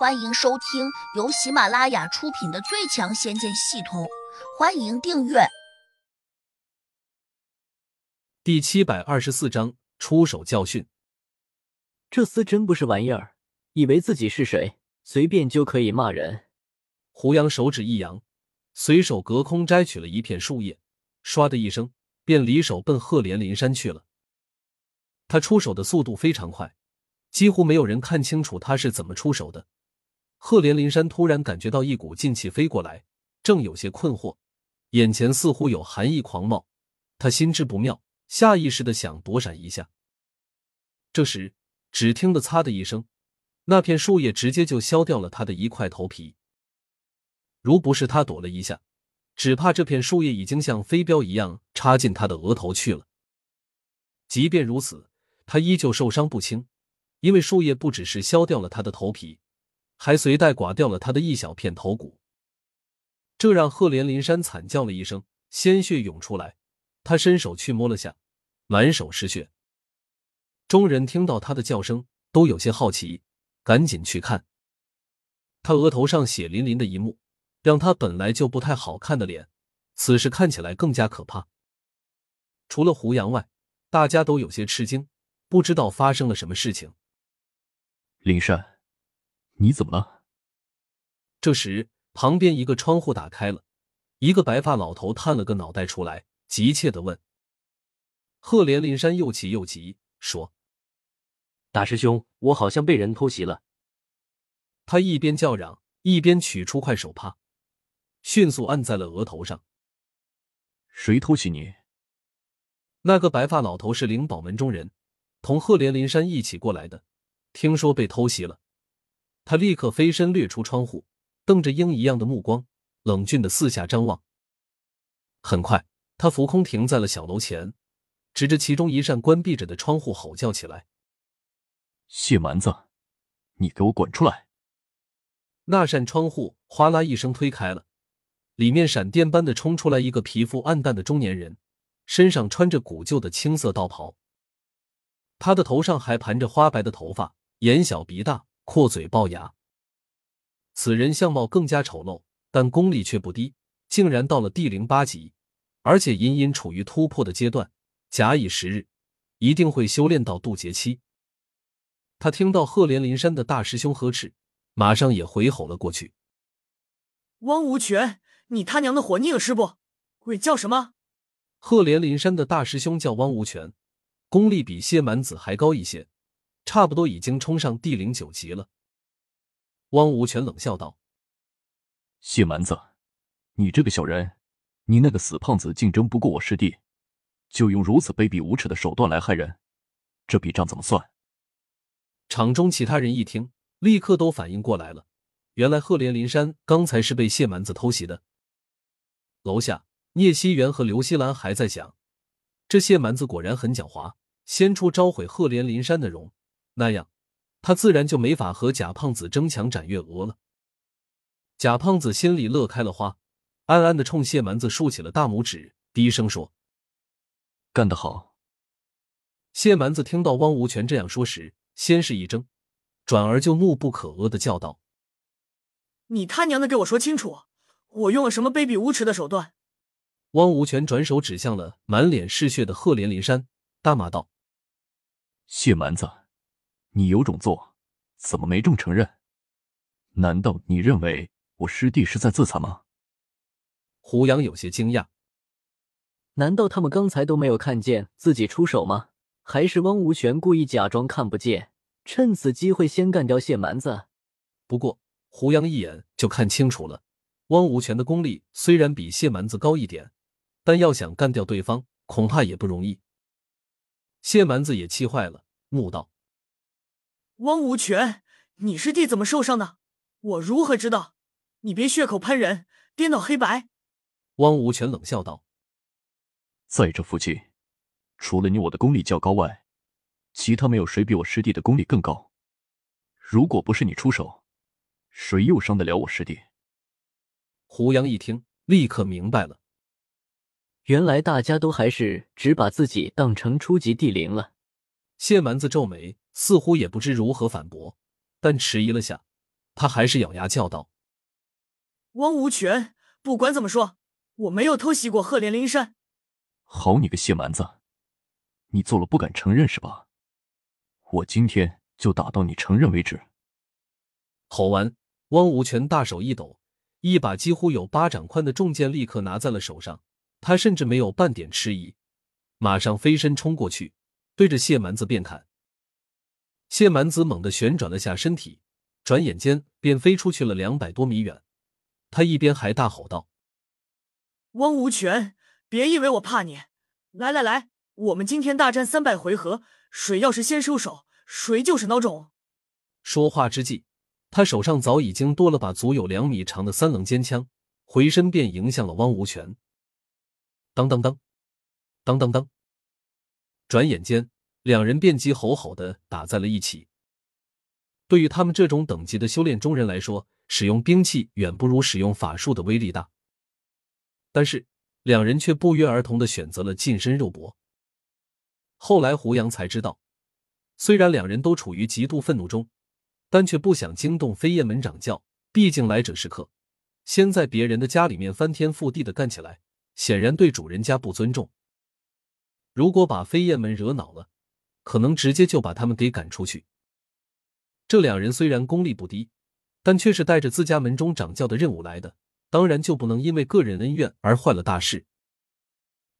欢迎收听由喜马拉雅出品的《最强仙剑系统》，欢迎订阅。第七百二十四章出手教训。这厮真不是玩意儿，以为自己是谁，随便就可以骂人。胡杨手指一扬，随手隔空摘取了一片树叶，唰的一声，便离手奔赫连林山去了。他出手的速度非常快，几乎没有人看清楚他是怎么出手的。赫连林山突然感觉到一股劲气飞过来，正有些困惑，眼前似乎有寒意狂冒，他心知不妙，下意识的想躲闪一下。这时，只听得“擦”的一声，那片树叶直接就削掉了他的一块头皮。如不是他躲了一下，只怕这片树叶已经像飞镖一样插进他的额头去了。即便如此，他依旧受伤不轻，因为树叶不只是削掉了他的头皮。还随带刮掉了他的一小片头骨，这让赫连林山惨叫了一声，鲜血涌出来。他伸手去摸了下，满手是血。众人听到他的叫声，都有些好奇，赶紧去看。他额头上血淋淋的一幕，让他本来就不太好看的脸，此时看起来更加可怕。除了胡杨外，大家都有些吃惊，不知道发生了什么事情。林山。你怎么了？这时，旁边一个窗户打开了，一个白发老头探了个脑袋出来，急切的问：“赫连林山又气又急，说：‘大师兄，我好像被人偷袭了。’他一边叫嚷，一边取出块手帕，迅速按在了额头上。谁偷袭你？那个白发老头是灵宝门中人，同赫连林山一起过来的，听说被偷袭了。他立刻飞身掠出窗户，瞪着鹰一样的目光，冷峻的四下张望。很快，他浮空停在了小楼前，指着其中一扇关闭着的窗户吼叫起来：“血蛮子，你给我滚出来！”那扇窗户哗啦一声推开了，里面闪电般的冲出来一个皮肤暗淡的中年人，身上穿着古旧的青色道袍，他的头上还盘着花白的头发，眼小鼻大。阔嘴龅牙，此人相貌更加丑陋，但功力却不低，竟然到了地灵八级，而且隐隐处于突破的阶段。假以时日，一定会修炼到渡劫期。他听到赫连林山的大师兄呵斥，马上也回吼了过去：“汪无权，你他娘的活腻了是不？鬼叫什么？”赫连林山的大师兄叫汪无权，功力比谢蛮子还高一些。差不多已经冲上第零九级了。汪无权冷笑道：“谢蛮子，你这个小人，你那个死胖子竞争不过我师弟，就用如此卑鄙无耻的手段来害人，这笔账怎么算？”场中其他人一听，立刻都反应过来了，原来赫连林山刚才是被谢蛮子偷袭的。楼下，聂熙元和刘希兰还在想：这谢蛮子果然很狡猾，先出招毁赫连林山的容。那样，他自然就没法和贾胖子争强斩月娥了。贾胖子心里乐开了花，暗暗的冲谢蛮子竖起了大拇指，低声说：“干得好。”谢蛮子听到汪无权这样说时，先是一怔，转而就怒不可遏的叫道：“你他娘的给我说清楚，我用了什么卑鄙无耻的手段？”汪无权转手指向了满脸是血的赫连林山，大骂道：“谢蛮子！”你有种做，怎么没种承认？难道你认为我师弟是在自残吗？胡杨有些惊讶，难道他们刚才都没有看见自己出手吗？还是汪无权故意假装看不见，趁此机会先干掉谢蛮子？不过胡杨一眼就看清楚了，汪无权的功力虽然比谢蛮子高一点，但要想干掉对方，恐怕也不容易。谢蛮子也气坏了，怒道。汪无权，你师弟怎么受伤的？我如何知道？你别血口喷人，颠倒黑白！汪无权冷笑道：“在这附近，除了你我的功力较高外，其他没有谁比我师弟的功力更高。如果不是你出手，谁又伤得了我师弟？”胡杨一听，立刻明白了，原来大家都还是只把自己当成初级地灵了。谢蛮子皱眉。似乎也不知如何反驳，但迟疑了下，他还是咬牙叫道：“汪无权，不管怎么说，我没有偷袭过赫连灵山。”好你个谢蛮子，你做了不敢承认是吧？我今天就打到你承认为止。吼完，汪无权大手一抖，一把几乎有巴掌宽的重剑立刻拿在了手上。他甚至没有半点迟疑，马上飞身冲过去，对着谢蛮子便砍。谢蛮子猛地旋转了下身体，转眼间便飞出去了两百多米远。他一边还大吼道：“汪无权，别以为我怕你！来来来，我们今天大战三百回合，谁要是先收手，谁就是孬种！”说话之际，他手上早已经多了把足有两米长的三棱尖枪，回身便迎向了汪无权。当当当，当当当！转眼间，两人便急吼吼的打在了一起。对于他们这种等级的修炼中人来说，使用兵器远不如使用法术的威力大。但是，两人却不约而同的选择了近身肉搏。后来，胡杨才知道，虽然两人都处于极度愤怒中，但却不想惊动飞燕门掌教。毕竟来者是客，先在别人的家里面翻天覆地的干起来。显然对主人家不尊重。如果把飞燕门惹恼了，可能直接就把他们给赶出去。这两人虽然功力不低，但却是带着自家门中掌教的任务来的，当然就不能因为个人恩怨而坏了大事。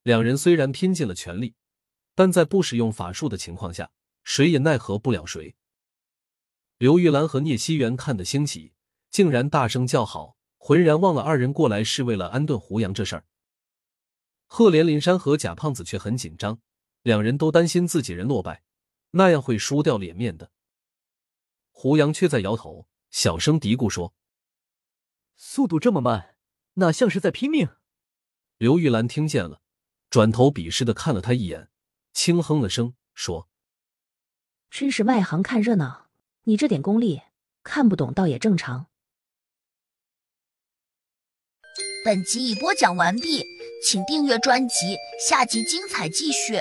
两人虽然拼尽了全力，但在不使用法术的情况下，谁也奈何不了谁。刘玉兰和聂熙元看得兴起，竟然大声叫好，浑然忘了二人过来是为了安顿胡杨这事儿。赫连林山和贾胖子却很紧张，两人都担心自己人落败，那样会输掉脸面的。胡杨却在摇头，小声嘀咕说：“速度这么慢，哪像是在拼命？”刘玉兰听见了，转头鄙视的看了他一眼，轻哼了声，说：“真是外行看热闹，你这点功力看不懂倒也正常。”本集已播讲完毕。请订阅专辑，下集精彩继续。